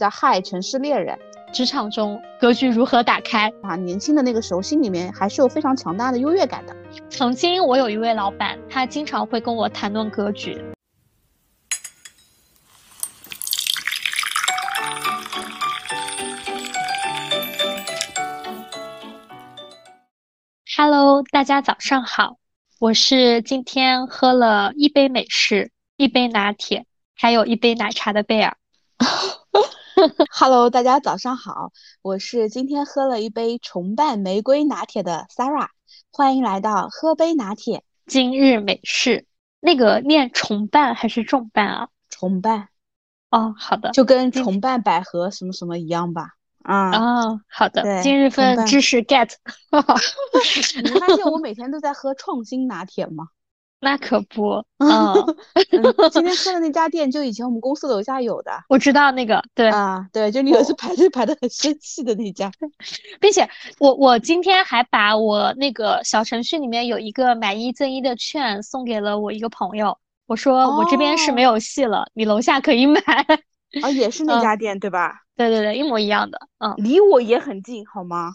叫《嗨城市猎人》。职场中格局如何打开啊？年轻的那个时候，心里面还是有非常强大的优越感的。曾经我有一位老板，他经常会跟我谈论格局。Hello，大家早上好，我是今天喝了一杯美式、一杯拿铁，还有一杯奶茶的贝尔。Hello，大家早上好，我是今天喝了一杯重瓣玫瑰拿铁的 Sarah，欢迎来到喝杯拿铁今日美式。那个念重瓣还是重瓣啊？重瓣。哦，好的，就跟重瓣百合什么什么一样吧。啊哦，好的，今日份知识 get。你发现我每天都在喝创新拿铁吗？那可不 嗯，今天 喝的那家店就以前我们公司楼下有的，我知道那个，对啊，对，就你有一次排队排的很生气的那家，并且我我今天还把我那个小程序里面有一个买一赠一的券送给了我一个朋友，我说我这边是没有戏了，你楼下可以买，啊，也是那家店对吧？对对对，一模一样的，嗯，离我也很近，好吗？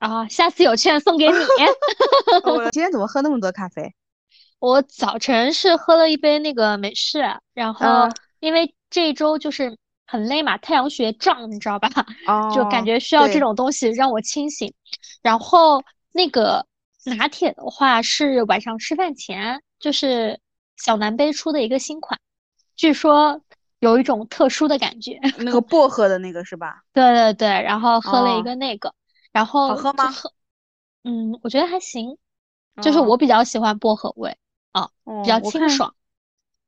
啊，下次有券送给你。我今天怎么喝那么多咖啡？我早晨是喝了一杯那个美式，然后因为这一周就是很累嘛，太阳穴胀，你知道吧？就感觉需要这种东西让我清醒。然后那个拿铁的话是晚上吃饭前，就是小南杯出的一个新款，据说有一种特殊的感觉。那个薄荷的那个是吧？对对对，然后喝了一个那个，然后好喝吗？嗯，我觉得还行，就是我比较喜欢薄荷味。啊，比较清爽。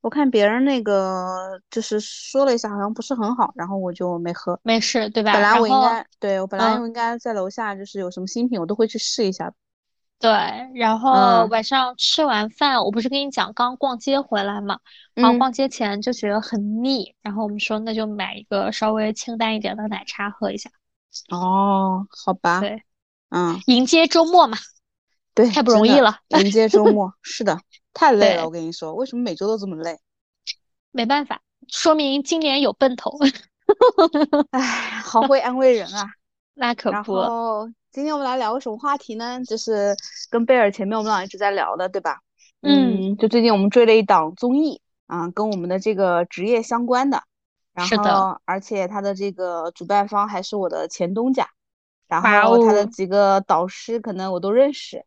我看别人那个就是说了一下，好像不是很好，然后我就没喝。没事，对吧？本来我应该，对我本来我应该在楼下，就是有什么新品，我都会去试一下。对，然后晚上吃完饭，我不是跟你讲刚逛街回来嘛，然后逛街前就觉得很腻，然后我们说那就买一个稍微清淡一点的奶茶喝一下。哦，好吧。对，嗯，迎接周末嘛。对，太不容易了。迎接周 末，是的。太累了，我跟你说，为什么每周都这么累？没办法，说明今年有奔头。哎，好会安慰人啊！那可不。然后今天我们来聊个什么话题呢？就是跟贝尔前面我们俩一直在聊的，对吧？嗯。就最近我们追了一档综艺啊，跟我们的这个职业相关的。然后，而且他的这个主办方还是我的前东家，然后他的几个导师可能我都认识。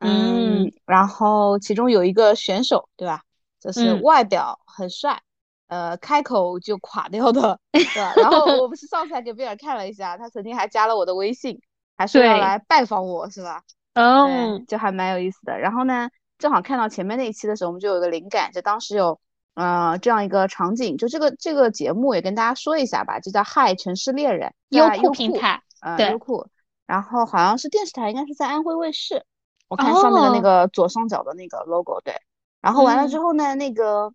嗯，然后其中有一个选手，对吧？就是外表很帅，呃，开口就垮掉的，对吧？然后我不是上次还给贝尔看了一下，他曾经还加了我的微信，还说要来拜访我，是吧？嗯，就还蛮有意思的。然后呢，正好看到前面那一期的时候，我们就有个灵感，就当时有呃这样一个场景，就这个这个节目也跟大家说一下吧，就叫《嗨城市猎人》，优酷平台，呃，优酷。然后好像是电视台，应该是在安徽卫视。我看上面的那个左上角的那个 logo，对，然后完了之后呢，那个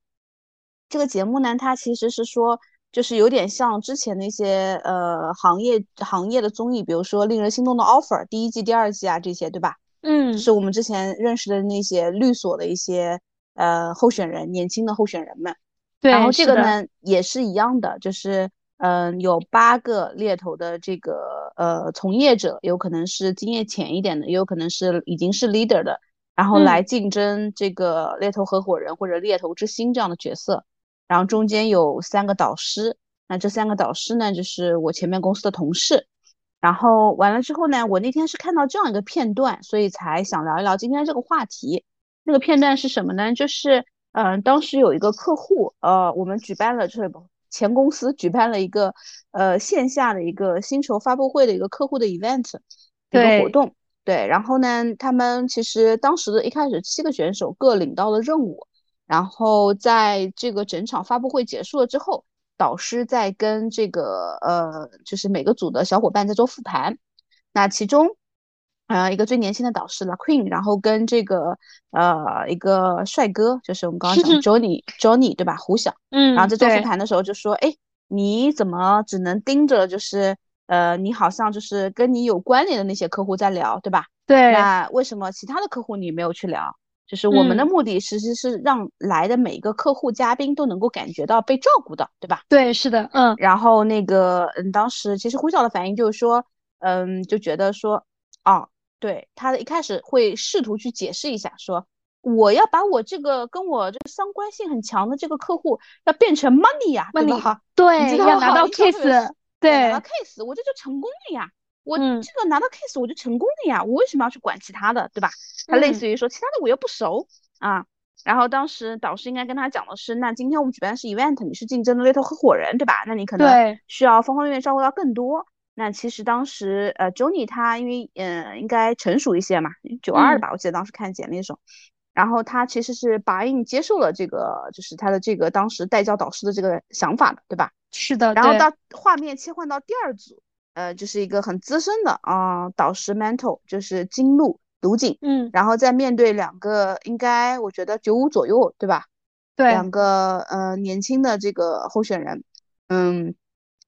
这个节目呢，它其实是说，就是有点像之前那些呃行业行业的综艺，比如说令人心动的 offer 第一季、第二季啊这些，对吧？嗯，是我们之前认识的那些律所的一些呃候选人，年轻的候选人们。对，然后这个呢也是一样的，就是。嗯，有八个猎头的这个呃从业者，有可能是经验浅一点的，也有可能是已经是 leader 的，然后来竞争这个猎头合伙人或者猎头之星这样的角色。然后中间有三个导师，那这三个导师呢，就是我前面公司的同事。然后完了之后呢，我那天是看到这样一个片段，所以才想聊一聊今天这个话题。那个片段是什么呢？就是嗯，当时有一个客户，呃，我们举办了这个。前公司举办了一个呃线下的一个薪酬发布会的一个客户的 event 一个活动，对，然后呢，他们其实当时的一开始七个选手各领到了任务，然后在这个整场发布会结束了之后，导师在跟这个呃就是每个组的小伙伴在做复盘，那其中。呃，一个最年轻的导师 La Queen，然后跟这个呃一个帅哥，就是我们刚刚讲 Johnny Johnny 对吧？胡晓，嗯，然后在做复盘的时候就说，哎，你怎么只能盯着就是呃你好像就是跟你有关联的那些客户在聊，对吧？对，那为什么其他的客户你没有去聊？就是我们的目的其实是让来的每一个客户嘉宾都能够感觉到被照顾到，对吧？对，是的，嗯。然后那个，嗯，当时其实胡晓的反应就是说，嗯，就觉得说，哦，对，他一开始会试图去解释一下，说我要把我这个跟我这个相关性很强的这个客户要变成 money 呀，money，对，要拿到 case，对，拿到 case，我这就成功了呀。我这个拿到 case 我就成功了呀，我为什么要去管其他的，对吧？他类似于说其他的我又不熟啊。然后当时导师应该跟他讲的是，那今天我们举办的是 event，你是竞争的 little 合伙人，对吧？那你可能需要方方面面照顾到更多。那其实当时呃 Johnny 他因为嗯应该成熟一些嘛，九二的吧，我记得当时看简历的时候，然后他其实是答应接受了这个就是他的这个当时带教导师的这个想法的，对吧？是的。然后到画面切换到第二组。呃，就是一个很资深的啊导师，mental 就是金鹿卢景，嗯，然后再面对两个应该我觉得九五左右，对吧？对，两个呃年轻的这个候选人，嗯，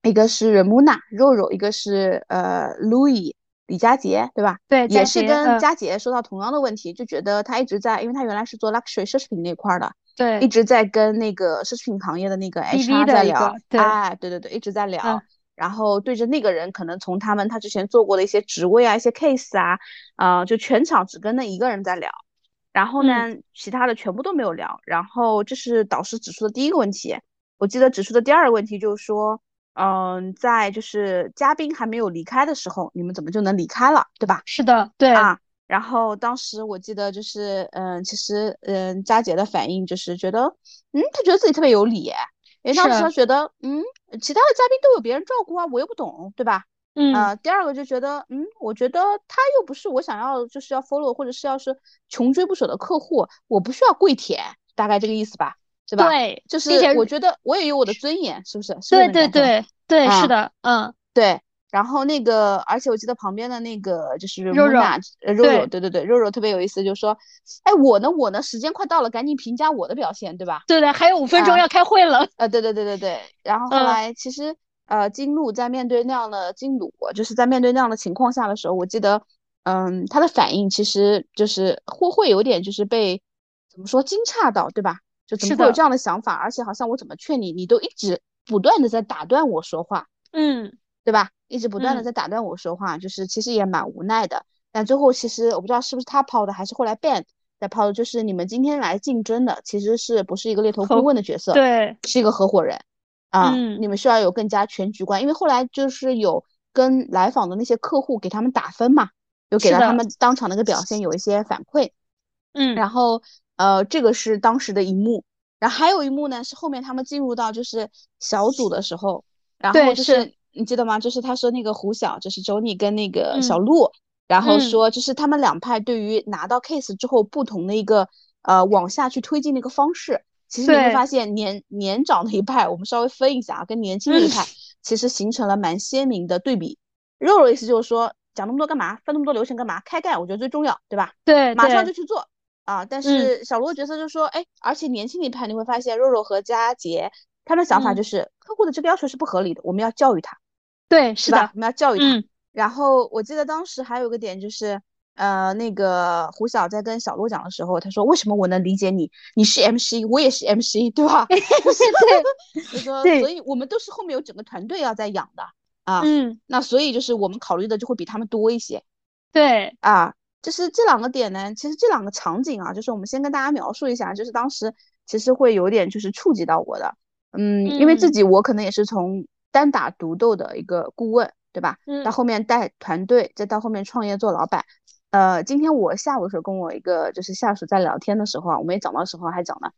一个是 Muna 肉肉，一个是呃 Louis 李佳杰，对吧？对，也是跟佳杰说到同样的问题，就觉得他一直在，因为他原来是做 luxury 奢侈品那块的，对，一直在跟那个奢侈品行业的那个 HR 在聊，哎，对对对，一直在聊。然后对着那个人，可能从他们他之前做过的一些职位啊、一些 case 啊，啊，就全场只跟那一个人在聊，然后呢，其他的全部都没有聊。然后这是导师指出的第一个问题。我记得指出的第二个问题就是说，嗯，在就是嘉宾还没有离开的时候，你们怎么就能离开了，对吧？是的，对啊。然后当时我记得就是，嗯，其实，嗯，佳姐的反应就是觉得，嗯，她觉得自己特别有理。因为当时觉得，嗯，其他的嘉宾都有别人照顾啊，我又不懂，对吧？嗯，呃，第二个就觉得，嗯，我觉得他又不是我想要就是要 follow 或者是要是穷追不舍的客户，我不需要跪舔，大概这个意思吧，对吧？对，就是我觉得我也有我的尊严，是不是？是对对对对，是的，嗯，对。然后那个，而且我记得旁边的那个就是肉肉，肉肉，对对对，肉肉特别有意思，就是说，哎，我呢，我呢，时间快到了，赶紧评价我的表现，对吧？对对，还有五分钟要开会了。呃，对对对对对。然后后来其实，呃，金鹿在面对那样的金鹿，就是在面对那样的情况下的时候，我记得，嗯，他的反应其实就是会会有点就是被怎么说惊诧到，对吧？就怎么会有这样的想法？而且好像我怎么劝你，你都一直不断的在打断我说话，嗯，对吧？一直不断的在打断我说话，就是其实也蛮无奈的。但最后其实我不知道是不是他抛的，还是后来 Ben 在抛的，就是你们今天来竞争的其实是不是一个猎头顾问的角色？对，是一个合伙人啊。你们需要有更加全局观，因为后来就是有跟来访的那些客户给他们打分嘛，有给了他们当场那个表现有一些反馈。嗯，然后呃，这个是当时的一幕，然后还有一幕呢是后面他们进入到就是小组的时候，然后就是。你记得吗？就是他说那个胡晓，就是周妮跟那个小鹿，然后说就是他们两派对于拿到 case 之后不同的一个呃往下去推进的一个方式。其实你会发现年年长的一派，我们稍微分一下啊，跟年轻的一派其实形成了蛮鲜明的对比。肉肉意思就是说讲那么多干嘛？分那么多流程干嘛？开干我觉得最重要，对吧？对，马上就去做啊！但是小罗的角色就说，哎，而且年轻一派你会发现肉肉和佳杰他的想法就是客户的这个要求是不合理的，我们要教育他。对，是的，我们要教育他。然后我记得当时还有个点就是，呃，那个胡晓在跟小鹿讲的时候，他说：“为什么我能理解你？你是 MC，我也是 MC，对吧？” 对，他说：“所以我们都是后面有整个团队要在养的啊。”嗯，那所以就是我们考虑的就会比他们多一些。对，啊，就是这两个点呢，其实这两个场景啊，就是我们先跟大家描述一下，就是当时其实会有点就是触及到我的，嗯，因为自己我可能也是从。单打独斗的一个顾问，对吧？嗯。到后面带团队，再到后面创业做老板。呃，今天我下午的时候跟我一个就是下属在聊天的时候啊，我们也讲到时候还讲了，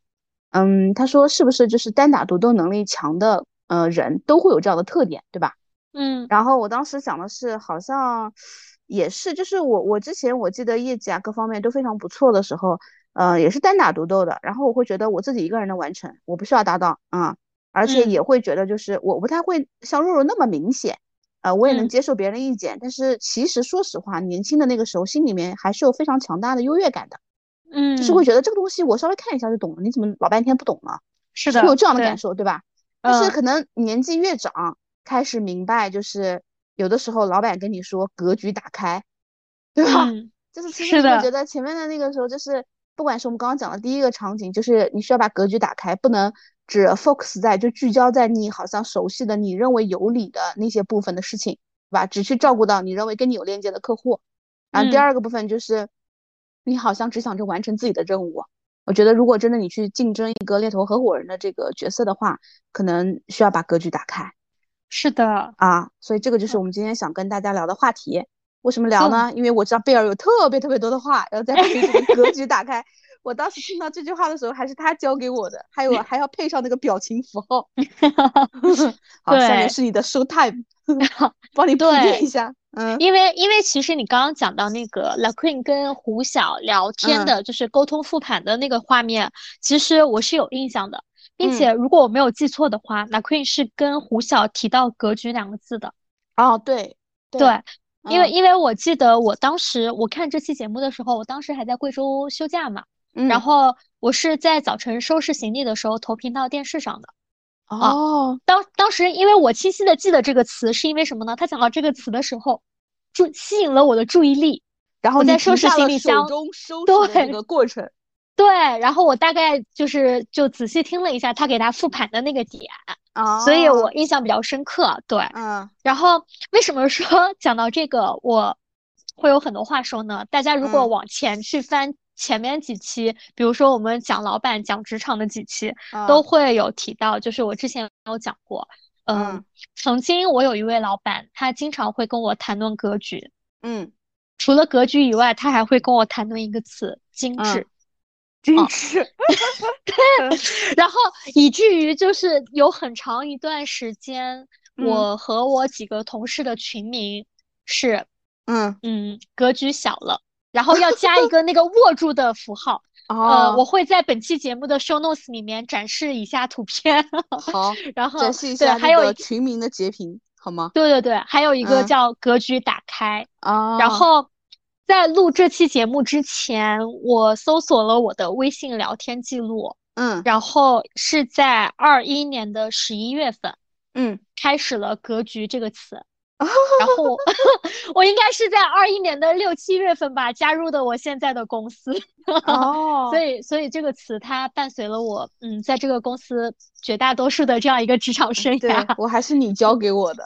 嗯，他说是不是就是单打独斗能力强的呃人都会有这样的特点，对吧？嗯。然后我当时想的是，好像也是，就是我我之前我记得业绩啊各方面都非常不错的时候，呃，也是单打独斗的，然后我会觉得我自己一个人能完成，我不需要搭档啊。而且也会觉得，就是我不太会像肉肉那么明显，呃，我也能接受别人的意见，但是其实说实话，年轻的那个时候心里面还是有非常强大的优越感的，嗯，就是会觉得这个东西我稍微看一下就懂了，你怎么老半天不懂呢？是的，会有这样的感受，对吧？但是可能年纪越长，开始明白，就是有的时候老板跟你说格局打开，对吧？就是其实我觉得前面的那个时候就是不管是我们刚刚讲的第一个场景，就是你需要把格局打开，不能只 focus 在就聚焦在你好像熟悉的、你认为有理的那些部分的事情，对吧？只去照顾到你认为跟你有链接的客户。然后第二个部分就是，你好像只想着完成自己的任务。我觉得如果真的你去竞争一个猎头合伙人的这个角色的话，可能需要把格局打开。是的啊，所以这个就是我们今天想跟大家聊的话题。为什么聊呢？因为我知道贝尔有特别特别多的话要在这个格局打开。我当时听到这句话的时候，还是他教给我的，还有 还要配上那个表情符号。好，下面是你的 show time，帮你铺垫一下。嗯，因为因为其实你刚刚讲到那个 La Queen 跟胡晓聊天的，就是沟通复盘的那个画面，其实我是有印象的。并且，如果我没有记错的话，那 Queen 是跟胡晓提到“格局”两个字的。哦，对对，因为因为我记得我当时我看这期节目的时候，我当时还在贵州休假嘛，然后我是在早晨收拾行李的时候投屏到电视上的。哦，当当时因为我清晰的记得这个词，是因为什么呢？他讲到这个词的时候，就吸引了我的注意力，然后在收拾行李箱中收拾的那个过程。对，然后我大概就是就仔细听了一下他给他复盘的那个点，所以我印象比较深刻。对，嗯，然后为什么说讲到这个我会有很多话说呢？大家如果往前去翻前面几期，比如说我们讲老板、讲职场的几期，都会有提到，就是我之前有讲过，嗯，曾经我有一位老板，他经常会跟我谈论格局，嗯，除了格局以外，他还会跟我谈论一个词——精致。真是，然后以至于就是有很长一段时间，我和我几个同事的群名是，嗯嗯，格局小了，然后要加一个那个 握住的符号。呃，我会在本期节目的 show notes 里面展示以下图片。好，然后展示一下还有群名的截屏，好吗？对对对，还有一个叫格局打开啊，然后。在录这期节目之前，我搜索了我的微信聊天记录，嗯，然后是在二一年的十一月份，嗯，开始了“格局”这个词。然后 我应该是在二一年的六七月份吧，加入的我现在的公司。哦，所以所以这个词它伴随了我，嗯，在这个公司绝大多数的这样一个职场生涯。我还是你教给我的。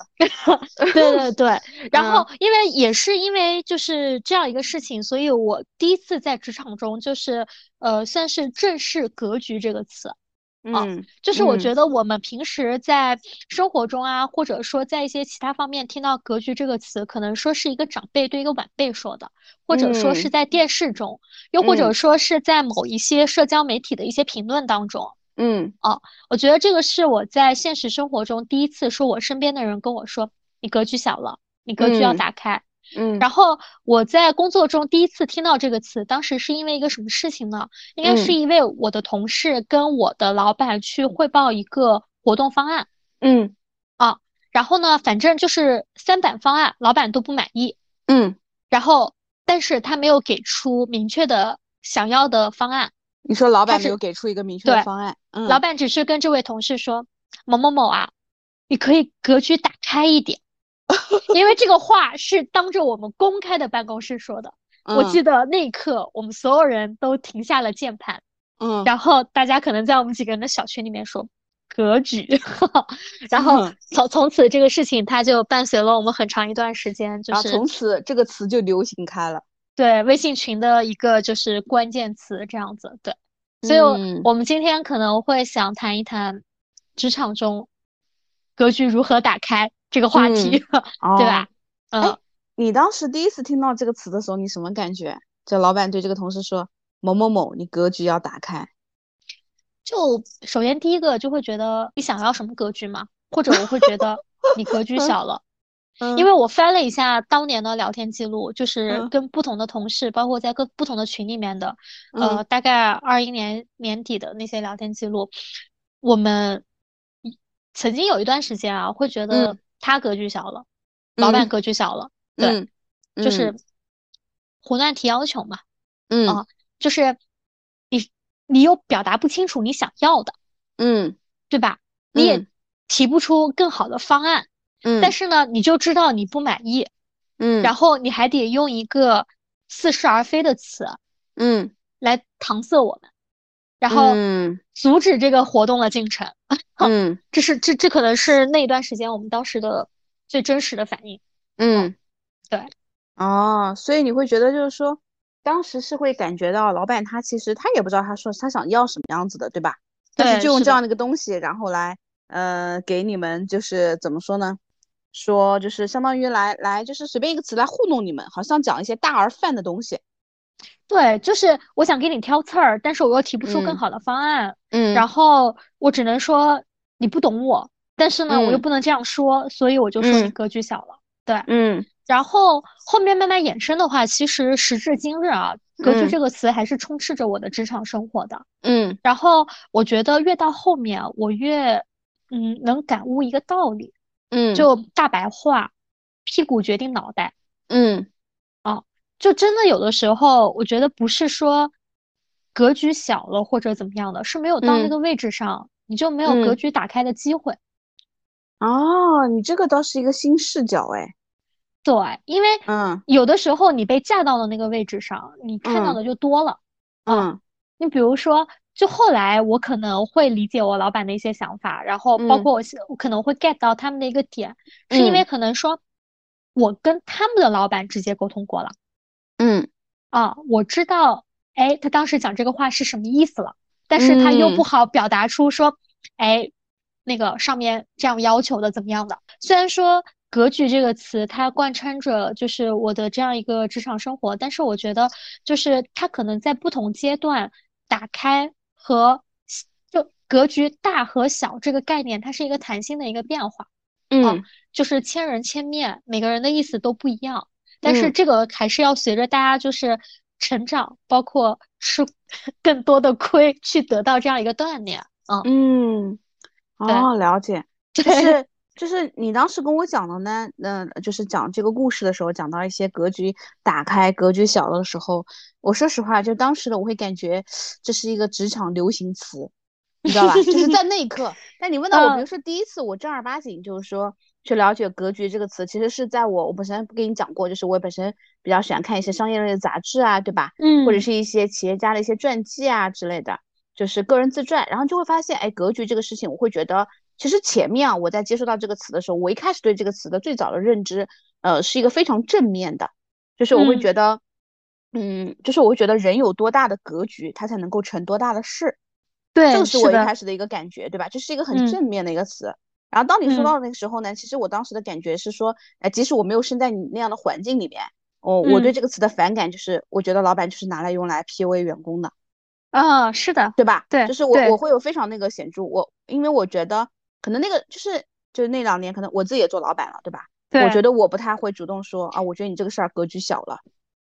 对对对。然后因为也是因为就是这样一个事情，所以我第一次在职场中就是呃算是正式“格局”这个词。嗯，就是我觉得我们平时在生活中啊，或者说在一些其他方面听到“格局”这个词，可能说是一个长辈对一个晚辈说的，或者说是在电视中，又或者说是在某一些社交媒体的一些评论当中。嗯，哦，我觉得这个是我在现实生活中第一次说，我身边的人跟我说：“你格局小了，你格局要打开。”嗯，然后我在工作中第一次听到这个词，当时是因为一个什么事情呢？应该是因为我的同事跟我的老板去汇报一个活动方案。嗯，啊，然后呢，反正就是三版方案，老板都不满意。嗯，然后但是他没有给出明确的想要的方案。你说老板没有给出一个明确的方案？嗯，老板只是跟这位同事说：“某某某啊，你可以格局打开一点。” 因为这个话是当着我们公开的办公室说的，我记得那一刻我们所有人都停下了键盘，嗯，然后大家可能在我们几个人的小群里面说格局，然后从从此这个事情它就伴随了我们很长一段时间，就是从此这个词就流行开了，对微信群的一个就是关键词这样子，对，所以我们今天可能会想谈一谈职场中格局如何打开。这个话题，对吧？嗯，你当时第一次听到这个词的时候，你什么感觉？就老板对这个同事说：“某某某，你格局要打开。”就首先第一个就会觉得你想要什么格局嘛？或者我会觉得你格局小了，因为我翻了一下当年的聊天记录，就是跟不同的同事，包括在各不同的群里面的，呃，大概二一年年底的那些聊天记录，我们曾经有一段时间啊，会觉得。他格局小了，老板格局小了，对，就是胡乱提要求嘛，嗯。啊，就是你你又表达不清楚你想要的，嗯，对吧？你也提不出更好的方案，嗯，但是呢，你就知道你不满意，嗯，然后你还得用一个似是而非的词，嗯，来搪塞我们，然后阻止这个活动的进程。嗯，这是这这可能是那一段时间我们当时的最真实的反应。嗯，对。哦，所以你会觉得就是说，当时是会感觉到老板他其实他也不知道他说他想要什么样子的，对吧？但是就用这样的一个东西，然后来呃给你们就是怎么说呢？说就是相当于来来就是随便一个词来糊弄你们，好像讲一些大而泛的东西。对，就是我想给你挑刺儿，但是我又提不出更好的方案。嗯，然后我只能说你不懂我，但是呢我又不能这样说，所以我就说你格局小了。对，嗯。然后后面慢慢衍生的话，其实时至今日啊，格局这个词还是充斥着我的职场生活的。嗯，然后我觉得越到后面，我越嗯能感悟一个道理。嗯，就大白话，屁股决定脑袋。嗯，啊，就真的有的时候，我觉得不是说格局小了或者怎么样的，是没有到那个位置上，你就没有格局打开的机会。哦，你这个倒是一个新视角，哎。对，因为嗯，有的时候你被架到了那个位置上，你看到的就多了。嗯，你比如说，就后来我可能会理解我老板的一些想法，然后包括我我可能会 get 到他们的一个点，是因为可能说，我跟他们的老板直接沟通过了。嗯，啊，我知道，哎，他当时讲这个话是什么意思了，但是他又不好表达出说，哎，那个上面这样要求的怎么样的，虽然说。格局这个词，它贯穿着就是我的这样一个职场生活，但是我觉得就是它可能在不同阶段打开和就格局大和小这个概念，它是一个弹性的一个变化。嗯，就是千人千面，每个人的意思都不一样，但是这个还是要随着大家就是成长，包括吃更多的亏去得到这样一个锻炼。嗯嗯，哦，了解，就是。就是你当时跟我讲的呢，那就是讲这个故事的时候，讲到一些格局打开、格局小了的时候，我说实话，就当时的我会感觉这是一个职场流行词，你知道吧？就是在那一刻。但你问到我，比如说第一次我正儿八经就是说去了解格局这个词，其实是在我我本身不跟你讲过，就是我本身比较喜欢看一些商业类的杂志啊，对吧？嗯。或者是一些企业家的一些传记啊之类的，就是个人自传，然后就会发现，哎，格局这个事情，我会觉得。其实前面啊，我在接触到这个词的时候，我一开始对这个词的最早的认知，呃，是一个非常正面的，就是我会觉得，嗯，就是我会觉得人有多大的格局，他才能够成多大的事。对，这个是我一开始的一个感觉，对吧？这是一个很正面的一个词。然后当你说到那个时候呢，其实我当时的感觉是说，哎，即使我没有生在你那样的环境里面，哦，我对这个词的反感就是，我觉得老板就是拿来用来 PUA 员工的。啊，是的，对吧？对，就是我我会有非常那个显著，我因为我觉得。可能那个就是就是那两年，可能我自己也做老板了，对吧？对。我觉得我不太会主动说啊，我觉得你这个事儿格局小了，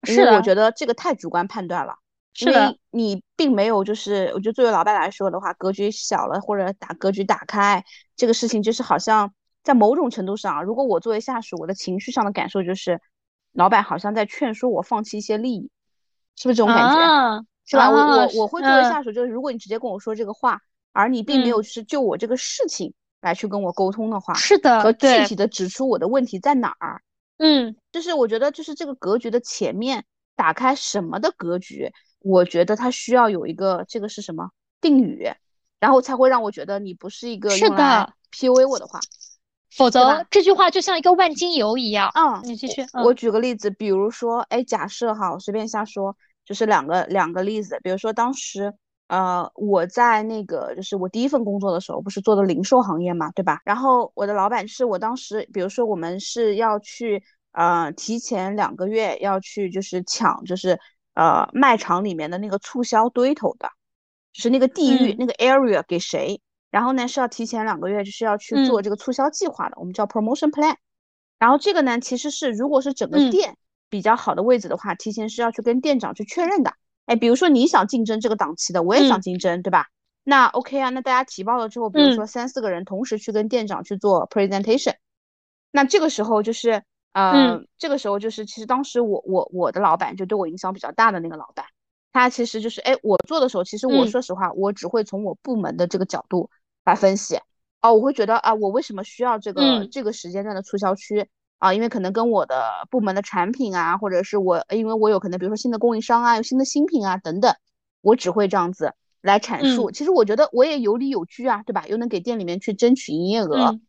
因为我觉得这个太主观判断了。是的。你并没有就是，我觉得作为老板来说的话，格局小了或者打格局打开这个事情，就是好像在某种程度上，如果我作为下属，我的情绪上的感受就是，老板好像在劝说我放弃一些利益，是不是这种感觉？是吧？我我我会作为下属，就是如果你直接跟我说这个话，而你并没有是就我这个事情。来去跟我沟通的话，是的，和具体的指出我的问题在哪儿。嗯，就是我觉得，就是这个格局的前面打开什么的格局，我觉得它需要有一个这个是什么定语，然后才会让我觉得你不是一个是的 PUA 我的话，否则这句话就像一个万金油一样。嗯，你继续。我举个例子，比如说，哎，假设哈，我随便瞎说，就是两个两个例子，比如说当时。呃，我在那个就是我第一份工作的时候，不是做的零售行业嘛，对吧？然后我的老板是我当时，比如说我们是要去呃提前两个月要去就是抢就是呃卖场里面的那个促销堆头的，就是那个地域那个 area 给谁，然后呢是要提前两个月就是要去做这个促销计划的，我们叫 promotion plan。然后这个呢其实是如果是整个店比较好的位置的话，提前是要去跟店长去确认的。哎，比如说你想竞争这个档期的，我也想竞争，对吧？那 OK 啊，那大家提报了之后，比如说三四个人同时去跟店长去做 presentation，那这个时候就是，呃，这个时候就是，其实当时我我我的老板就对我影响比较大的那个老板，他其实就是，哎，我做的时候，其实我说实话，我只会从我部门的这个角度来分析，哦，我会觉得啊，我为什么需要这个这个时间段的促销区？啊，因为可能跟我的部门的产品啊，或者是我，因为我有可能，比如说新的供应商啊，有新的新品啊等等，我只会这样子来阐述。其实我觉得我也有理有据啊，对吧？又能给店里面去争取营业额。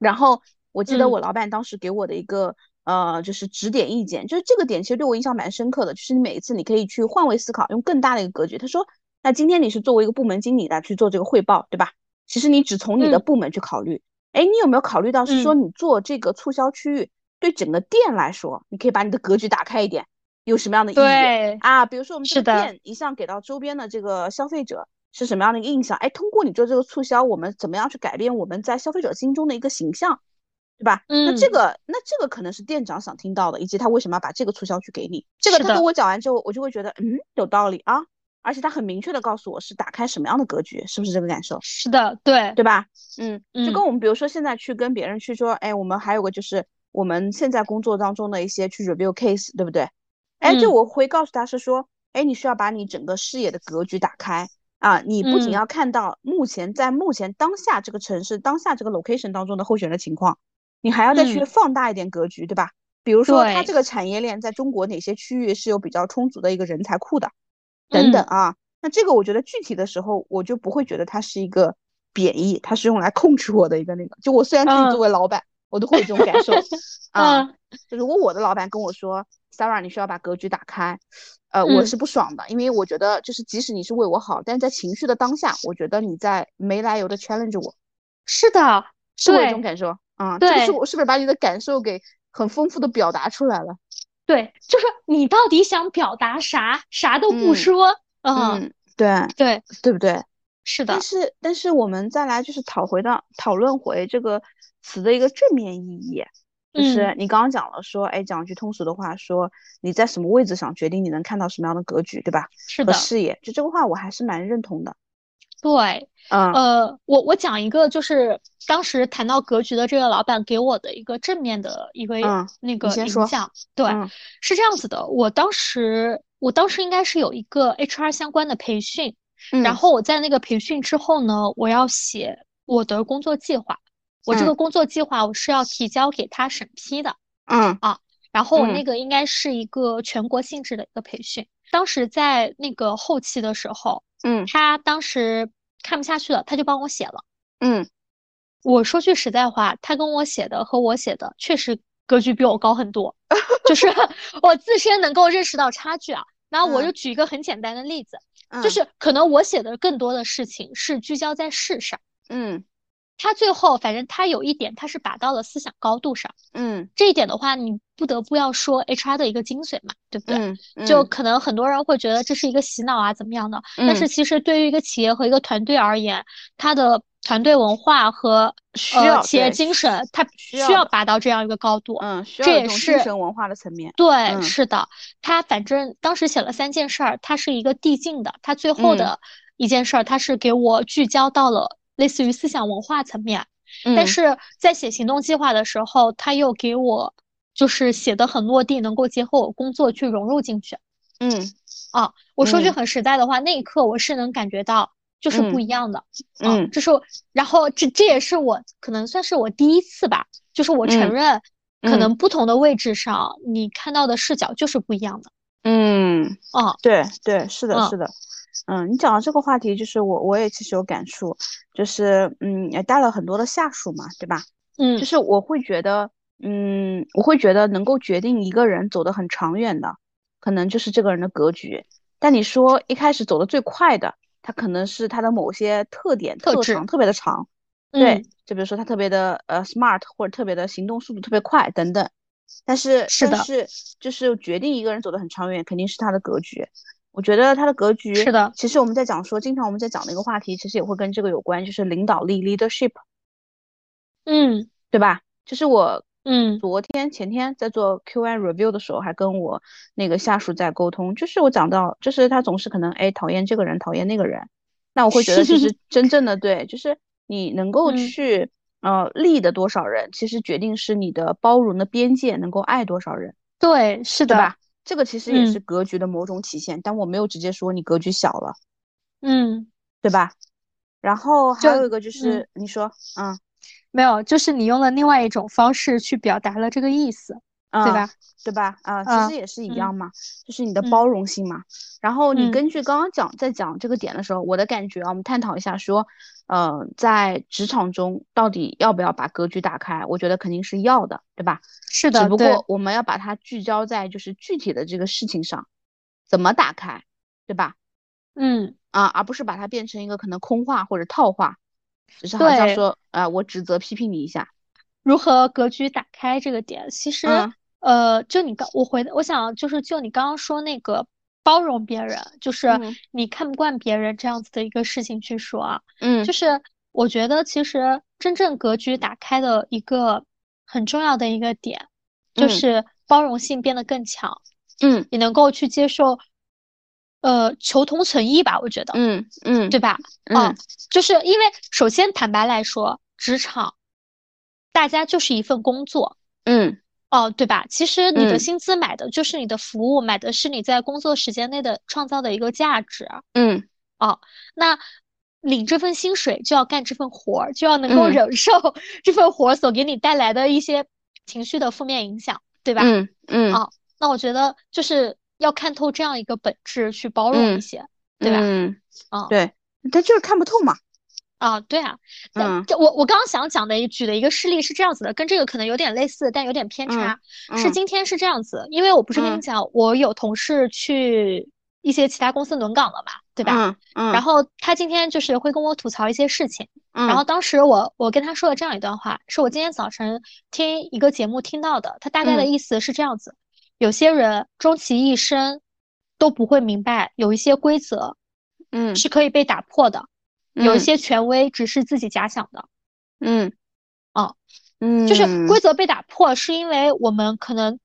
然后我记得我老板当时给我的一个呃，就是指点意见，就是这个点其实对我印象蛮深刻的。就是你每一次你可以去换位思考，用更大的一个格局。他说，那今天你是作为一个部门经理来去做这个汇报，对吧？其实你只从你的部门去考虑。哎，你有没有考虑到是说你做这个促销区域对整个店来说，你可以把你的格局打开一点，有什么样的意义啊？比如说我们这个店一向给到周边的这个消费者是什么样的一个印象？哎，通过你做这个促销，我们怎么样去改变我们在消费者心中的一个形象，对吧？嗯那这个那这个可能是店长想听到的，以及他为什么要把这个促销去给你？这个他跟我讲完之后，我就会觉得嗯有道理啊。而且他很明确的告诉我是打开什么样的格局，是不是这个感受？是的，对，对吧？嗯，就跟我们比如说现在去跟别人去说，哎，我们还有个就是我们现在工作当中的一些去 review case，对不对？哎，就我会告诉他是说，哎，你需要把你整个视野的格局打开啊，你不仅要看到目前在目前当下这个城市当下这个 location 当中的候选人情况，你还要再去放大一点格局，对吧？比如说它这个产业链在中国哪些区域是有比较充足的一个人才库的。等等啊，那这个我觉得具体的时候，我就不会觉得它是一个贬义，它是用来控制我的一个那个。就我虽然自己作为老板，我都会有这种感受 啊。就如果我的老板跟我说，Sarah，你需要把格局打开，呃，我是不爽的，因为我觉得就是即使你是为我好，但是在情绪的当下，我觉得你在没来由的 challenge 我。是的，是我这种感受啊。对，是我是不是把你的感受给很丰富的表达出来了？对，就是你到底想表达啥？啥都不说，嗯，对对对不对？是的。但是但是我们再来就是讨回到讨论回这个词的一个正面意义，就是你刚刚讲了说，哎，讲句通俗的话，说你在什么位置上决定你能看到什么样的格局，对吧？是的。视野，就这个话我还是蛮认同的。对，嗯，呃，我我讲一个，就是当时谈到格局的这个老板给我的一个正面的一个那个影响。对，是这样子的，我当时我当时应该是有一个 HR 相关的培训，然后我在那个培训之后呢，我要写我的工作计划，我这个工作计划我是要提交给他审批的。嗯啊，然后我那个应该是一个全国性质的一个培训，当时在那个后期的时候。嗯，他当时看不下去了，他就帮我写了。嗯，我说句实在话，他跟我写的和我写的确实格局比我高很多，就是 我自身能够认识到差距啊。然后我就举一个很简单的例子，就是可能我写的更多的事情是聚焦在事上。嗯。他最后，反正他有一点，他是把到了思想高度上。嗯，这一点的话，你不得不要说 HR 的一个精髓嘛，对不对？就可能很多人会觉得这是一个洗脑啊，怎么样的？但是其实对于一个企业和一个团队而言，他的团队文化和呃企业精神，他需要达到这样一个高度。嗯，这也是精神文化的层面。对，是的。他反正当时写了三件事儿，它是一个递进的。他最后的一件事儿，他是给我聚焦到了。类似于思想文化层面，但是在写行动计划的时候，他又给我就是写的很落地，能够结合我工作去融入进去。嗯，啊，我说句很实在的话，那一刻我是能感觉到就是不一样的。嗯，这是，然后这这也是我可能算是我第一次吧，就是我承认，可能不同的位置上你看到的视角就是不一样的。嗯，啊，对对，是的，是的。嗯，你讲到这个话题，就是我我也其实有感触，就是嗯，也带了很多的下属嘛，对吧？嗯，就是我会觉得，嗯，我会觉得能够决定一个人走得很长远的，可能就是这个人的格局。但你说一开始走得最快的，他可能是他的某些特点特长特别的长，对，就比如说他特别的呃 smart，或者特别的行动速度特别快等等。但是是的，是就是决定一个人走得很长远，肯定是他的格局。我觉得他的格局是的。其实我们在讲说，经常我们在讲的一个话题，其实也会跟这个有关，就是领导力 （leadership）。嗯，对吧？就是我，嗯，昨天前天在做 Q&A review 的时候，还跟我那个下属在沟通，就是我讲到，就是他总是可能哎讨厌这个人，讨厌那个人，那我会觉得就是 真正的对，就是你能够去呃利的多少人，其实决定是你的包容的边界能够爱多少人。对，是的吧？这个其实也是格局的某种体现，但我没有直接说你格局小了，嗯，对吧？然后还有一个就是你说，嗯，没有，就是你用了另外一种方式去表达了这个意思。对吧？对吧？啊，其实也是一样嘛，就是你的包容性嘛。然后你根据刚刚讲在讲这个点的时候，我的感觉啊，我们探讨一下说，呃，在职场中到底要不要把格局打开？我觉得肯定是要的，对吧？是的。只不过我们要把它聚焦在就是具体的这个事情上，怎么打开，对吧？嗯。啊，而不是把它变成一个可能空话或者套话，只是好像说啊，我指责批评你一下。如何格局打开这个点，其实呃，就你刚我回，我想就是就你刚刚说那个包容别人，就是你看不惯别人这样子的一个事情去说啊，嗯，就是我觉得其实真正格局打开的一个很重要的一个点，就是包容性变得更强，嗯，你能够去接受，呃，求同存异吧，我觉得，嗯嗯，对吧？嗯，就是因为首先坦白来说，职场。大家就是一份工作，嗯，哦，对吧？其实你的薪资买的就是你的服务，买的是你在工作时间内的创造的一个价值，嗯，哦，那领这份薪水就要干这份活儿，就要能够忍受这份活儿所给你带来的一些情绪的负面影响，对吧？嗯嗯，哦，那我觉得就是要看透这样一个本质，去包容一些，对吧？嗯，哦，对，他就是看不透嘛。啊，对啊，嗯，我我刚刚想讲的举的一个事例是这样子的，跟这个可能有点类似，但有点偏差。是今天是这样子，因为我不是跟你讲，我有同事去一些其他公司轮岗了嘛，对吧？嗯嗯。然后他今天就是会跟我吐槽一些事情，然后当时我我跟他说了这样一段话，是我今天早晨听一个节目听到的，他大概的意思是这样子：有些人终其一生都不会明白，有一些规则，嗯，是可以被打破的。有一些权威只是自己假想的，嗯，哦，嗯，就是。规则被打破，是因为我们可能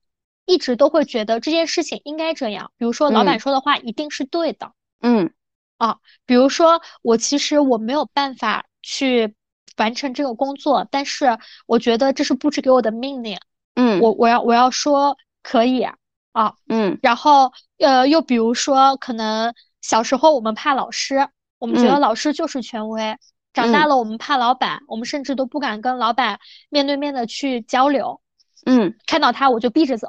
一直都会觉得这件事情应该这样。比如说，老板说的话一定是对的，嗯，啊，比如说我其实我没有办法去完成这个工作，但是我觉得这是布置给我的命令，嗯，我我要我要说可以啊，嗯，然后呃，又比如说可能小时候我们怕老师。我们觉得老师就是权威，长大了我们怕老板，我们甚至都不敢跟老板面对面的去交流。嗯，看到他我就避着走。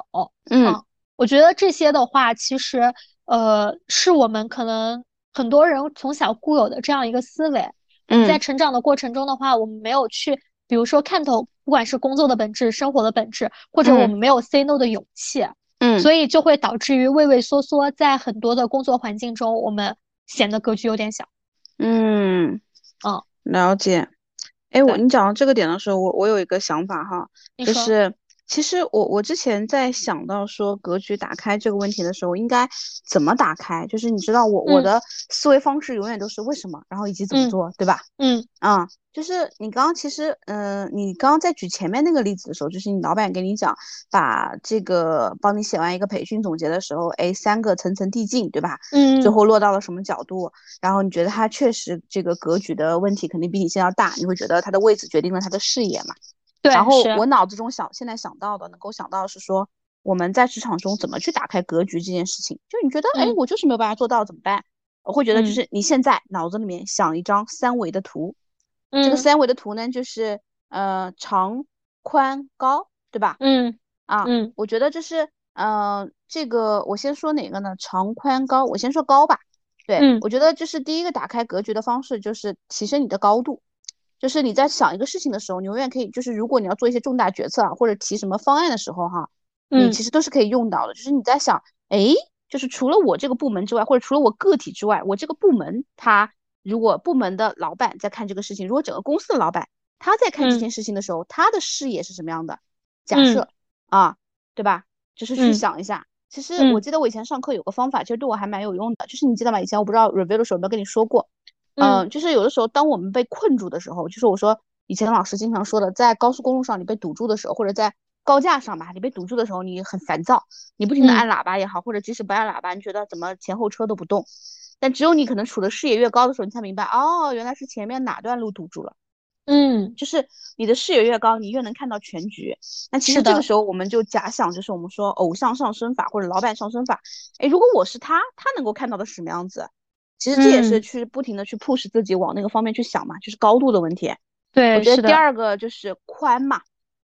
嗯，我觉得这些的话，其实呃，是我们可能很多人从小固有的这样一个思维。嗯，在成长的过程中的话，我们没有去，比如说看透，不管是工作的本质、生活的本质，或者我们没有 say no 的勇气。嗯，所以就会导致于畏畏缩缩，在很多的工作环境中，我们显得格局有点小。嗯，哦，了解。哎，我你讲到这个点的时候，我我有一个想法哈，就是其实我我之前在想到说格局打开这个问题的时候，应该怎么打开？就是你知道我我的思维方式永远都是为什么，然后以及怎么做，对吧？嗯啊。就是你刚刚其实，嗯，你刚刚在举前面那个例子的时候，就是你老板给你讲，把这个帮你写完一个培训总结的时候，哎，三个层层递进，对吧？嗯，最后落到了什么角度？然后你觉得他确实这个格局的问题肯定比你现在要大，你会觉得他的位置决定了他的视野嘛？对。然后我脑子中想，现在想到的，能够想到的是说，我们在职场中怎么去打开格局这件事情。就你觉得，哎，我就是没有办法做到，怎么办？我会觉得就是你现在脑子里面想一张三维的图。这个三维的图呢，就是呃长、宽、高，对吧？嗯啊，嗯，我觉得就是，呃，这个我先说哪个呢？长、宽、高，我先说高吧。对，我觉得就是第一个打开格局的方式，就是提升你的高度。就是你在想一个事情的时候，你永远可以，就是如果你要做一些重大决策啊，或者提什么方案的时候，哈，你其实都是可以用到的。就是你在想，哎，就是除了我这个部门之外，或者除了我个体之外，我这个部门它。如果部门的老板在看这个事情，如果整个公司的老板他在看这件事情的时候，他的视野是什么样的？假设啊，对吧？就是去想一下。其实我记得我以前上课有个方法，其实对我还蛮有用的。就是你记得吗？以前我不知道 review 的时候有没有跟你说过。嗯，就是有的时候当我们被困住的时候，就是我说以前老师经常说的，在高速公路上你被堵住的时候，或者在高架上吧，你被堵住的时候，你很烦躁，你不停的按喇叭也好，或者即使不按喇叭，你觉得怎么前后车都不动。但只有你可能处的视野越高的时候，你才明白哦，原来是前面哪段路堵住了。嗯，就是你的视野越高，你越能看到全局。那其实这个时候我们就假想，就是我们说偶像上升法或者老板上升法。哎，如果我是他，他能够看到的是什么样子？其实这也是去不停的去 push 自己往那个方面去想嘛，就是高度的问题。对，我觉得第二个就是宽嘛，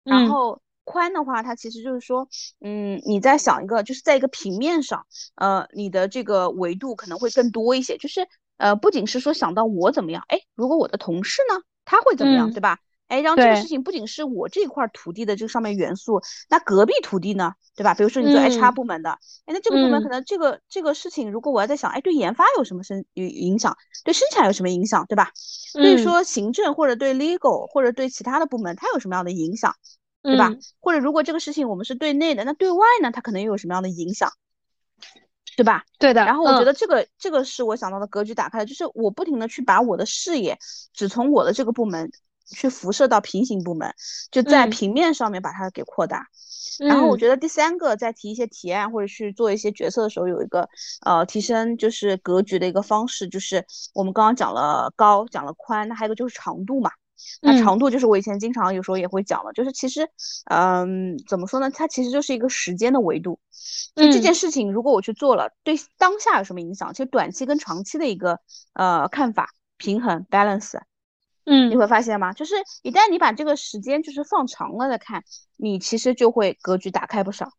然后。宽的话，它其实就是说，嗯，你在想一个，就是在一个平面上，呃，你的这个维度可能会更多一些，就是呃，不仅是说想到我怎么样，哎，如果我的同事呢，他会怎么样，对吧？哎，让这个事情不仅是我这块土地的这个上面元素，那隔壁土地呢，对吧？比如说你做 HR 部门的，哎，那这个部门可能这个这个事情，如果我要在想，哎，对研发有什么生影影响，对生产有什么影响，对吧？所以说行政或者对 legal 或者对其他的部门，它有什么样的影响，对吧？或者如果这个事情我们是对内的，那对外呢，它可能又有什么样的影响，对吧？对的。然后我觉得这个这个是我想到的格局打开了，就是我不停的去把我的视野只从我的这个部门。去辐射到平行部门，就在平面上面把它给扩大。然后我觉得第三个，在提一些提案或者去做一些决策的时候，有一个呃提升就是格局的一个方式，就是我们刚刚讲了高，讲了宽，那还有一个就是长度嘛。那长度就是我以前经常有时候也会讲的，就是其实嗯怎么说呢，它其实就是一个时间的维度。就这件事情，如果我去做了，对当下有什么影响？其实短期跟长期的一个呃看法平衡 balance。嗯，你会发现吗？就是一旦你把这个时间就是放长了再看，你其实就会格局打开不少。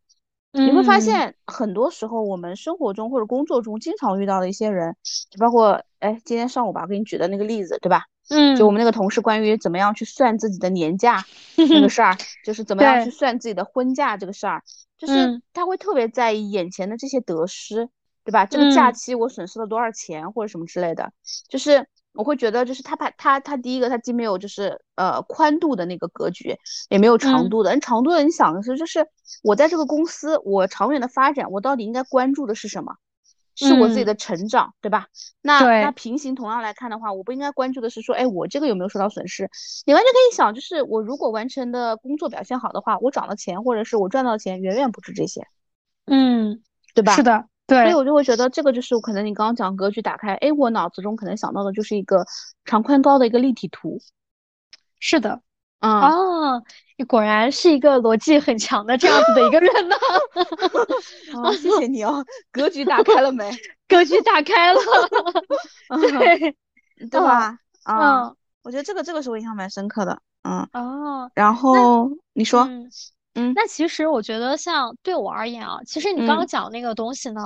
你会发现很多时候我们生活中或者工作中经常遇到的一些人，就包括哎今天上午吧，我给你举的那个例子，对吧？嗯，就我们那个同事关于怎么样去算自己的年假 那个事儿，就是怎么样去算自己的婚假这个事儿，就是他会特别在意眼前的这些得失，对吧？这个假期我损失了多少钱或者什么之类的，就是。我会觉得，就是他把他他第一个，他既没有就是呃宽度的那个格局，也没有长度的。长度的，你想的是，就是我在这个公司，我长远的发展，我到底应该关注的是什么？是我自己的成长，对吧？那那平行同样来看的话，我不应该关注的是说，哎，我这个有没有受到损失？你完全可以想，就是我如果完成的工作表现好的话，我涨的钱，或者是我赚到钱，远远不止这些。嗯，对吧？是的。所以我就会觉得这个就是可能你刚刚讲格局打开，哎，我脑子中可能想到的就是一个长宽高的一个立体图。是的，嗯哦，你果然是一个逻辑很强的这样子的一个人呢。啊，谢谢你哦，格局打开了没？格局打开了，对对吧？嗯，我觉得这个这个是我印象蛮深刻的。嗯哦，然后你说。嗯，那其实我觉得，像对我而言啊，其实你刚刚讲那个东西呢，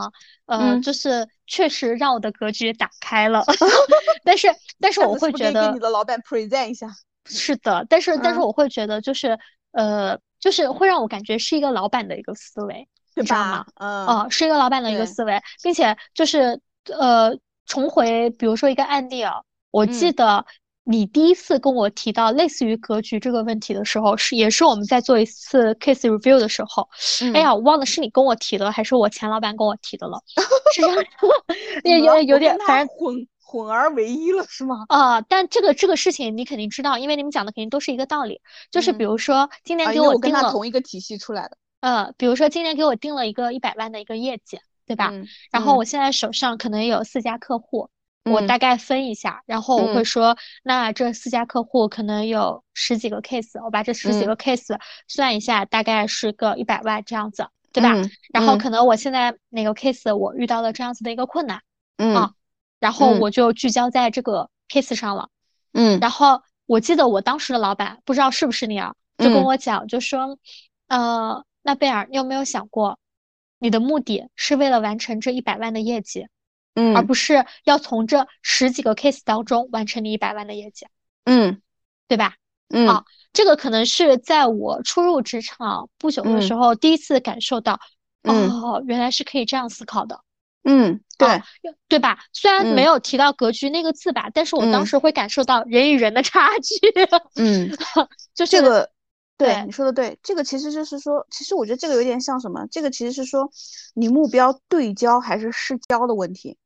呃，就是确实让我的格局打开了。但是，但是我会觉得，给你的老板 present 一下。是的，但是，但是我会觉得，就是呃，就是会让我感觉是一个老板的一个思维，你知道吗？嗯，哦，是一个老板的一个思维，并且就是呃，重回比如说一个案例啊，我记得。你第一次跟我提到类似于格局这个问题的时候，是也是我们在做一次 case review 的时候。哎呀，我忘了是你跟我提的，还是我前老板跟我提的了。是这样，也有有点，反正混混而为一了，是吗？啊，但这个这个事情你肯定知道，因为你们讲的肯定都是一个道理。就是比如说今年给我定了同一个体系出来的。呃，比如说今年给我定了一个一百万的一个业绩，对吧？然后我现在手上可能有四家客户。我大概分一下，然后我会说，那这四家客户可能有十几个 case，我把这十几个 case 算一下，大概是个一百万这样子，对吧？然后可能我现在哪个 case 我遇到了这样子的一个困难，嗯，然后我就聚焦在这个 case 上了，嗯，然后我记得我当时的老板不知道是不是你啊，就跟我讲，就说，呃，那贝尔，你有没有想过，你的目的是为了完成这一百万的业绩？嗯，而不是要从这十几个 case 当中完成你一百万的业绩，嗯，对吧？嗯，啊，这个可能是在我初入职场不久的时候第一次感受到，哦，原来是可以这样思考的，嗯，对，对吧？虽然没有提到格局那个字吧，但是我当时会感受到人与人的差距，嗯，就这个。对你说的对，这个其实就是说，其实我觉得这个有点像什么？这个其实是说，你目标对焦还是失焦的问题。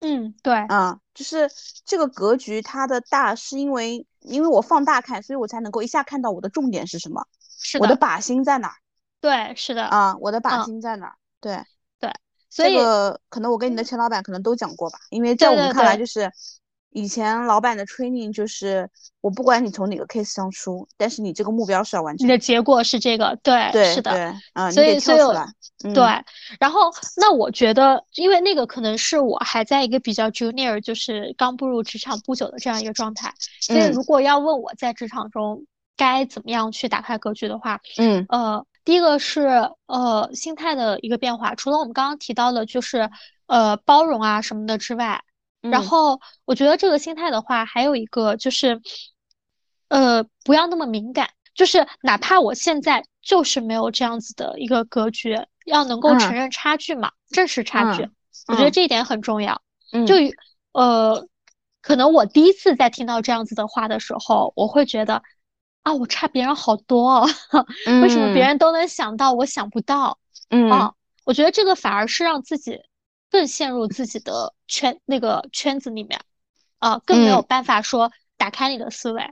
嗯，对啊，就是这个格局它的大，是因为因为我放大看，所以我才能够一下看到我的重点是什么，是我的靶心在哪儿？对，是的啊，我的靶心在哪儿？对对，这个可能我跟你的前老板可能都讲过吧，因为在我们看来就是。以前老板的 training 就是，我不管你从哪个 case 上出，但是你这个目标是要完成。你的结果是这个，对，对，是的，对，啊，所以，所以，对。然后，那我觉得，因为那个可能是我还在一个比较 junior，就是刚步入职场不久的这样一个状态，所以如果要问我在职场中该怎么样去打开格局的话，嗯，呃，第一个是呃心态的一个变化，除了我们刚刚提到的，就是呃包容啊什么的之外，然后我觉得这个心态的话，还有一个就是，呃不要那么敏感，就是哪怕我现在就是没有这样子的一个格局，要能够承认差距嘛，正视差距，我觉得这一点很重要。就呃，可能我第一次在听到这样子的话的时候，我会觉得。啊，我差别人好多哦，为什么别人都能想到，我想不到？嗯，啊，我觉得这个反而是让自己更陷入自己的圈那个圈子里面，啊，更没有办法说打开你的思维。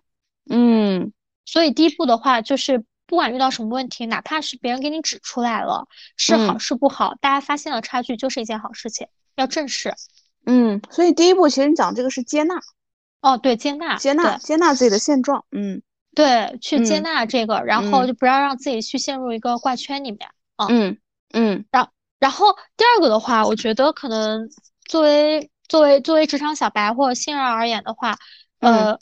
嗯，所以第一步的话，就是不管遇到什么问题，哪怕是别人给你指出来了，是好是不好，大家发现了差距就是一件好事情，要正视。嗯，所以第一步其实你讲这个是接纳。哦，对，接纳，接纳，接纳自己的现状。嗯。对，去接纳这个，然后就不要让自己去陷入一个怪圈里面啊。嗯嗯。然然后第二个的话，我觉得可能作为作为作为职场小白或者新人而言的话，呃，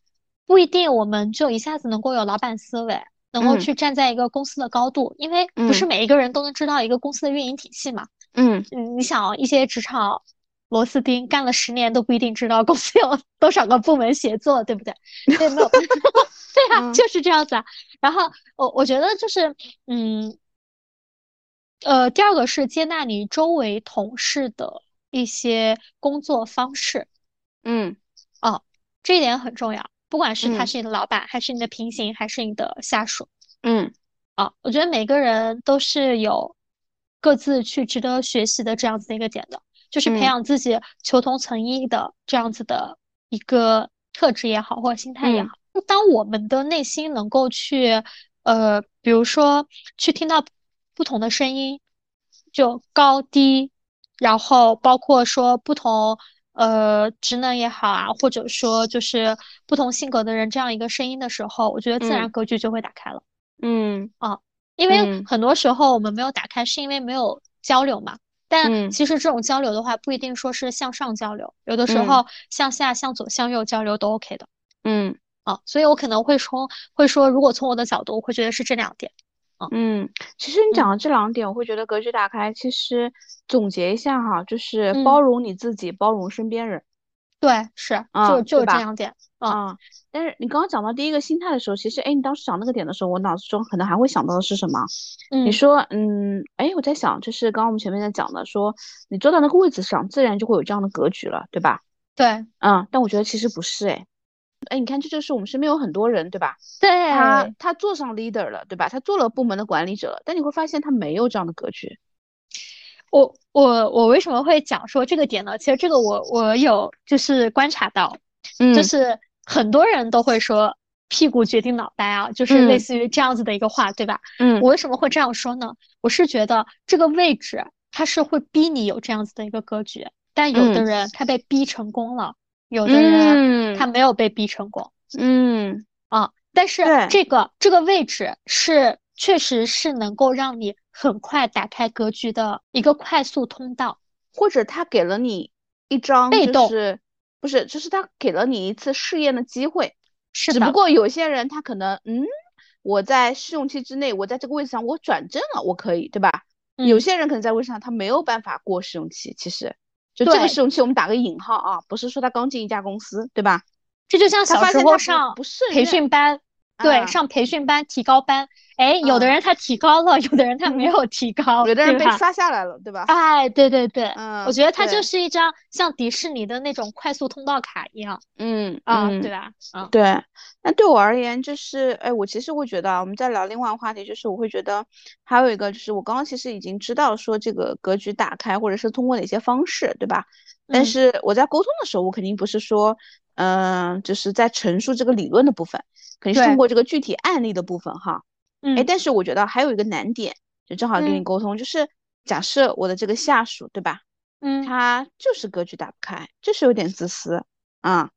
不一定我们就一下子能够有老板思维，能够去站在一个公司的高度，因为不是每一个人都能知道一个公司的运营体系嘛。嗯。你想一些职场螺丝钉干了十年都不一定知道公司有多少个部门协作，对不对？对，没有。对啊，就是这样子啊。然后我我觉得就是，嗯，呃，第二个是接纳你周围同事的一些工作方式。嗯，哦，这一点很重要。不管是他是你的老板，还是你的平行，还是你的下属。嗯，啊，我觉得每个人都是有各自去值得学习的这样子的一个点的，就是培养自己求同存异的这样子的一个特质也好，或者心态也好。当我们的内心能够去，呃，比如说去听到不同的声音，就高低，然后包括说不同，呃，职能也好啊，或者说就是不同性格的人这样一个声音的时候，我觉得自然格局就会打开了。嗯啊，因为很多时候我们没有打开，是因为没有交流嘛。但其实这种交流的话，不一定说是向上交流，有的时候向下、向左、向右交流都 OK 的。嗯。啊，所以我可能会说，会说，如果从我的角度，我会觉得是这两点。嗯，其实你讲的这两点，我会觉得格局打开。其实总结一下哈，就是包容你自己，包容身边人。对，是，就就这两点。啊，但是你刚刚讲到第一个心态的时候，其实，哎，你当时讲那个点的时候，我脑子中可能还会想到的是什么？嗯，你说，嗯，哎，我在想，就是刚刚我们前面在讲的，说你坐到那个位置上，自然就会有这样的格局了，对吧？对，嗯，但我觉得其实不是，哎。哎，你看，这就是我们身边有很多人，对吧？对，他他做上 leader 了，对吧？他做了部门的管理者了，但你会发现他没有这样的格局。我我我为什么会讲说这个点呢？其实这个我我有就是观察到，嗯，就是很多人都会说屁股决定脑袋啊，就是类似于这样子的一个话，对吧？嗯，我为什么会这样说呢？我是觉得这个位置它是会逼你有这样子的一个格局，但有的人他被逼成功了。有的人他没有被逼成功，嗯。啊，但是这个这个位置是确实是能够让你很快打开格局的一个快速通道，或者他给了你一张被动，不是，就是他给了你一次试验的机会，是只不过有些人他可能，嗯，我在试用期之内，我在这个位置上我转正了，我可以，对吧？有些人可能在位置上他没有办法过试用期，其实。就这个试用期，我们打个引号啊，不是说他刚进一家公司，对吧？这就像小时候上培训班，对，上培训班提高班。哎，有的人他提高了，有的人他没有提高，有的人被刷下来了，对吧？哎，对对对，嗯，我觉得它就是一张像迪士尼的那种快速通道卡一样，嗯啊，对吧？嗯，对。那对我而言，就是哎，我其实会觉得，我们在聊另外话题，就是我会觉得还有一个，就是我刚刚其实已经知道说这个格局打开，或者是通过哪些方式，对吧？但是我在沟通的时候，我肯定不是说，嗯，就是在陈述这个理论的部分，肯定是通过这个具体案例的部分哈。哎，但是我觉得还有一个难点，就正好跟你沟通，就是假设我的这个下属，对吧？嗯，他就是格局打不开，就是有点自私啊。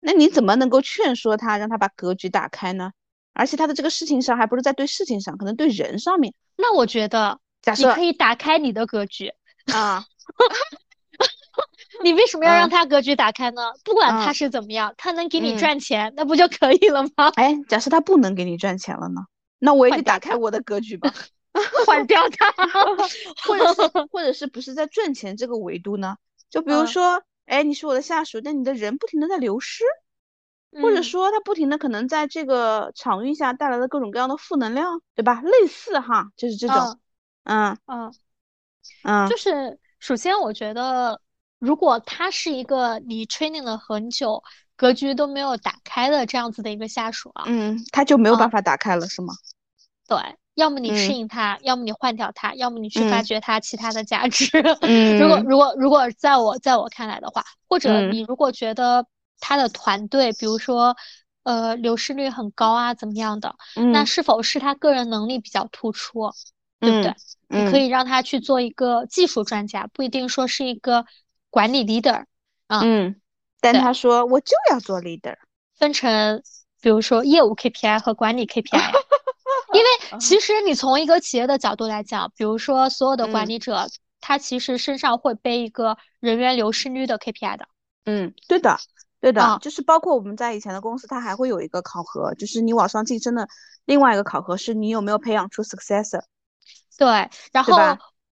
那你怎么能够劝说他，让他把格局打开呢？而且他的这个事情上，还不是在对事情上，可能对人上面。那我觉得，假设你可以打开你的格局啊。你为什么要让他格局打开呢？不管他是怎么样，他能给你赚钱，那不就可以了吗？哎，假设他不能给你赚钱了呢？那我也得打开我的格局吧。换掉他，或者是或者是不是在赚钱这个维度呢？就比如说，哎，你是我的下属，但你的人不停的在流失，或者说他不停的可能在这个场域下带来了各种各样的负能量，对吧？类似哈，就是这种，嗯嗯嗯，就是首先我觉得，如果他是一个你 training 了很久，格局都没有打开的这样子的一个下属啊，嗯，他就没有办法打开了，是吗？对。要么你适应它，要么你换掉他，要么你去发掘他其他的价值。嗯，如果如果如果在我在我看来的话，或者你如果觉得他的团队，比如说呃流失率很高啊，怎么样的，那是否是他个人能力比较突出，对不对？你可以让他去做一个技术专家，不一定说是一个管理 leader 啊。嗯，但他说我就要做 leader，分成比如说业务 KPI 和管理 KPI。因为其实你从一个企业的角度来讲，比如说所有的管理者，他其实身上会背一个人员流失率的 KPI 的。嗯，对的，对的，就是包括我们在以前的公司，它还会有一个考核，就是你往上晋升的另外一个考核是你有没有培养出 successor。对，然后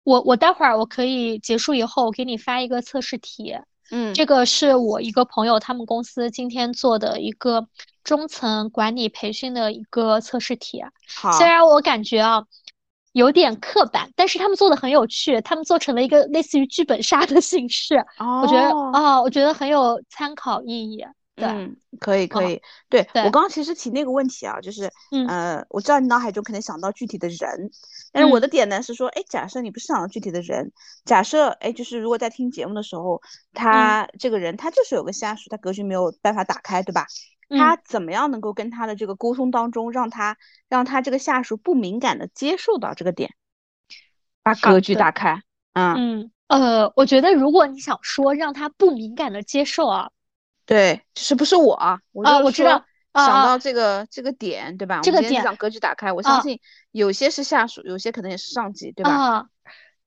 我我待会儿我可以结束以后，我给你发一个测试题。嗯，这个是我一个朋友他们公司今天做的一个中层管理培训的一个测试题。好，虽然我感觉啊有点刻板，但是他们做的很有趣，他们做成了一个类似于剧本杀的形式。哦，我觉得啊，我觉得很有参考意义。嗯，可以可以，对我刚刚其实提那个问题啊，就是，呃，我知道你脑海中可能想到具体的人，但是我的点呢是说，哎，假设你不是想到具体的人，假设，哎，就是如果在听节目的时候，他这个人他就是有个下属，他格局没有办法打开，对吧？他怎么样能够跟他的这个沟通当中，让他让他这个下属不敏感的接受到这个点，把格局打开？嗯嗯，呃，我觉得如果你想说让他不敏感的接受啊。对，就是不是我啊？我啊，我知道，想到这个这个点，对吧？这个点让格局打开，我相信有些是下属，有些可能也是上级，对吧？啊，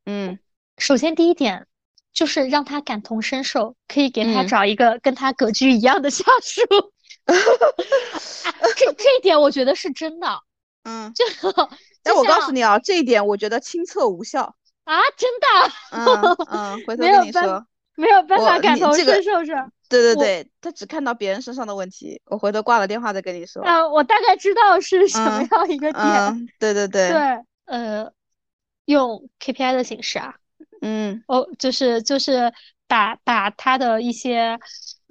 嗯，首先第一点就是让他感同身受，可以给他找一个跟他格局一样的下属。这这一点我觉得是真的。嗯，就但我告诉你啊，这一点我觉得亲测无效啊，真的。嗯嗯，回头跟你说。没有办法感同身受是？对对对，他只看到别人身上的问题。我回头挂了电话再跟你说。啊，我大概知道是什么样一个点。对对对。对，呃，用 KPI 的形式啊。嗯。哦，就是就是把把他的一些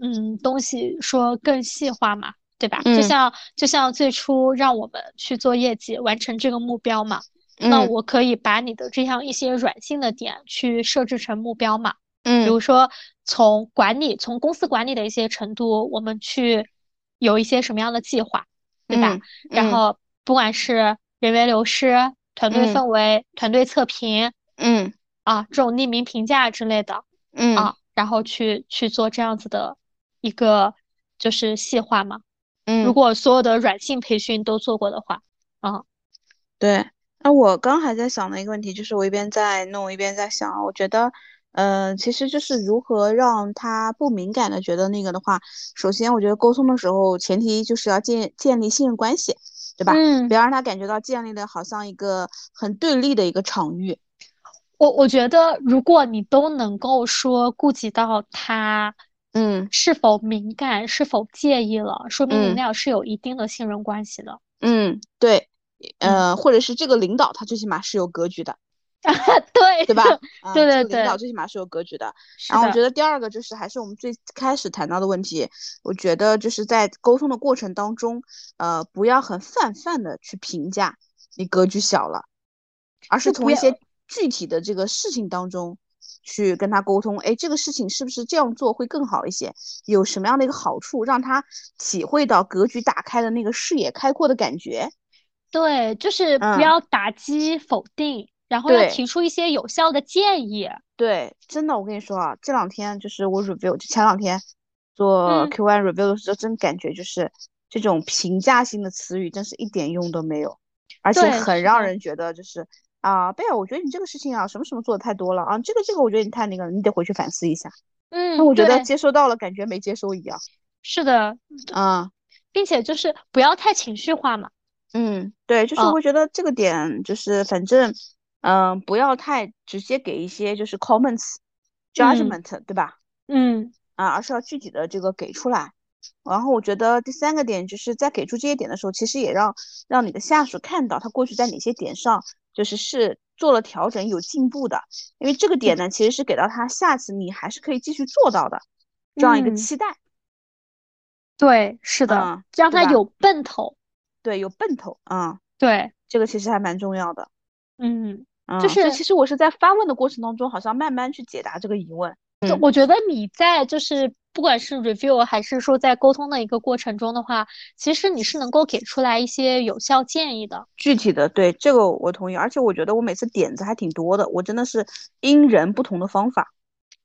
嗯东西说更细化嘛，对吧？就像就像最初让我们去做业绩，完成这个目标嘛。那我可以把你的这样一些软性的点去设置成目标嘛。嗯，比如说从管理，从公司管理的一些程度，我们去有一些什么样的计划，对吧？然后不管是人员流失、团队氛围、团队测评，嗯，啊，这种匿名评价之类的，嗯啊，然后去去做这样子的一个就是细化嘛。嗯，如果所有的软性培训都做过的话，啊，对。那我刚还在想的一个问题，就是我一边在弄一边在想，我觉得。嗯，其实就是如何让他不敏感的觉得那个的话，首先我觉得沟通的时候，前提就是要建建立信任关系，对吧？嗯，别让他感觉到建立的好像一个很对立的一个场域。我我觉得，如果你都能够说顾及到他，嗯，是否敏感，是否介意了，说明你们俩是有一定的信任关系的。嗯，对，呃，或者是这个领导他最起码是有格局的。对对吧？对对对，领导最起码是有格局的。然后我觉得第二个就是还是我们最开始谈到的问题，我觉得就是在沟通的过程当中，呃，不要很泛泛的去评价你格局小了，而是从一些具体的这个事情当中去跟他沟通。哎，这个事情是不是这样做会更好一些？有什么样的一个好处，让他体会到格局打开的那个视野开阔的感觉？对，就是不要打击否定。然后要提出一些有效的建议。对，真的，我跟你说啊，这两天就是我 review，就前两天做 Q1 review 的时候，真感觉就是这种评价性的词语，真是一点用都没有，而且很让人觉得就是啊，贝尔，我觉得你这个事情啊，什么什么做的太多了啊，这个这个，我觉得你太那个了，你得回去反思一下。嗯，那我觉得接收到了，感觉没接收一样。是的，啊，并且就是不要太情绪化嘛。嗯，对，就是我觉得这个点就是反正，嗯，不要太直接给一些就是 comments，judgment，对吧？嗯，啊，而是要具体的这个给出来。然后我觉得第三个点就是在给出这些点的时候，其实也让让你的下属看到他过去在哪些点上就是是做了调整、有进步的。因为这个点呢，其实是给到他下次你还是可以继续做到的这样一个期待。对，是的，让他有奔头。对，有奔头啊。对，这个其实还蛮重要的。嗯，就是其实我是在发问的过程当中，好像慢慢去解答这个疑问。就，我觉得你在就是不管是 review 还是说在沟通的一个过程中的话，其实你是能够给出来一些有效建议的。具体的，对这个我同意。而且我觉得我每次点子还挺多的，我真的是因人不同的方法。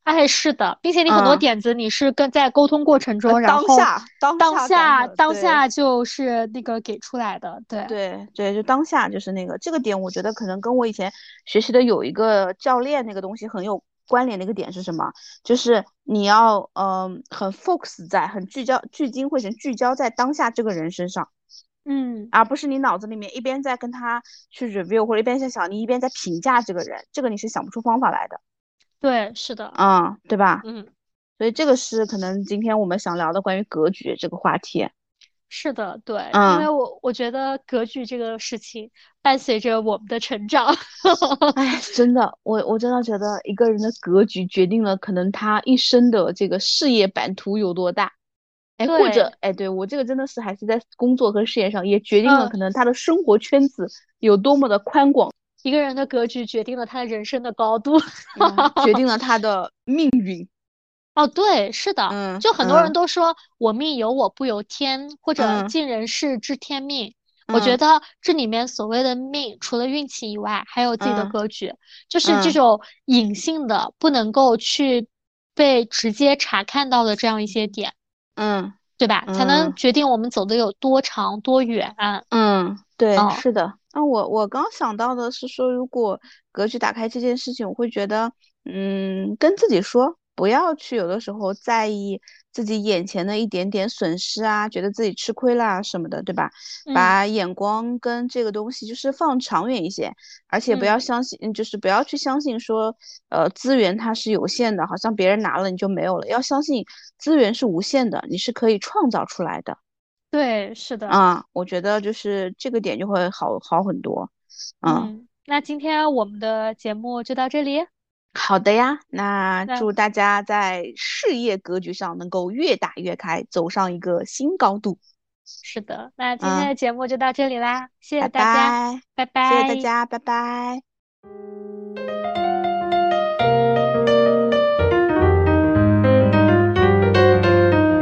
哎，是的，并且你很多点子你是跟在沟通过程中，然后当下当下当下就是那个给出来的。对对对，就当下就是那个这个点，我觉得可能跟我以前学习的有一个教练那个东西很有。关联的一个点是什么？就是你要嗯很 focus 在很聚焦聚精会神聚焦在当下这个人身上，嗯，而不是你脑子里面一边在跟他去 review 或者一边在想你一边在评价这个人，这个你是想不出方法来的。对，是的，嗯，对吧？嗯，所以这个是可能今天我们想聊的关于格局这个话题。是的，对，因为我我觉得格局这个事情伴随着我们的成长。哎，真的，我我真的觉得一个人的格局决定了可能他一生的这个事业版图有多大。哎，或者哎，对我这个真的是还是在工作和事业上也决定了可能他的生活圈子有多么的宽广。一个人的格局决定了他人生的高度，决定了他的 命运。哦，对，是的，就很多人都说我命由我不由天，或者尽人事知天命。我觉得这里面所谓的命，除了运气以外，还有自己的格局，就是这种隐性的、不能够去被直接查看到的这样一些点，嗯，对吧？才能决定我们走的有多长多远。嗯，对，是的。那我我刚想到的是说，如果格局打开这件事情，我会觉得，嗯，跟自己说。不要去有的时候在意自己眼前的一点点损失啊，觉得自己吃亏啦什么的，对吧？把眼光跟这个东西就是放长远一些，而且不要相信，就是不要去相信说，呃，资源它是有限的，好像别人拿了你就没有了。要相信资源是无限的，你是可以创造出来的。对，是的。啊，我觉得就是这个点就会好好很多。嗯，那今天我们的节目就到这里。好的呀，那祝大家在事业格局上能够越打越开，走上一个新高度。是的，那今天的节目就到这里啦，谢谢大家，拜拜，谢谢大家，拜拜。